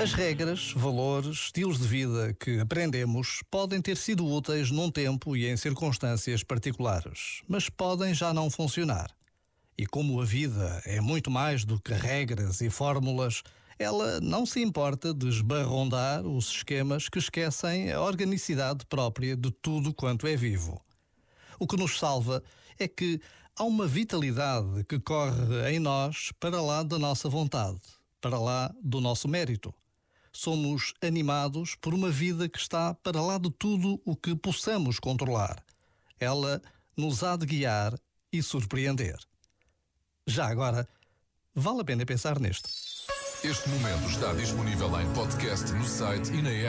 As regras, valores, estilos de vida que aprendemos podem ter sido úteis num tempo e em circunstâncias particulares, mas podem já não funcionar. E como a vida é muito mais do que regras e fórmulas, ela não se importa de esbarrondar os esquemas que esquecem a organicidade própria de tudo quanto é vivo. O que nos salva é que há uma vitalidade que corre em nós para lá da nossa vontade, para lá do nosso mérito somos animados por uma vida que está para lá de tudo o que possamos controlar. Ela nos há de guiar e surpreender. Já agora, vale a pena pensar nisto. Este momento está disponível em podcast no site e na app.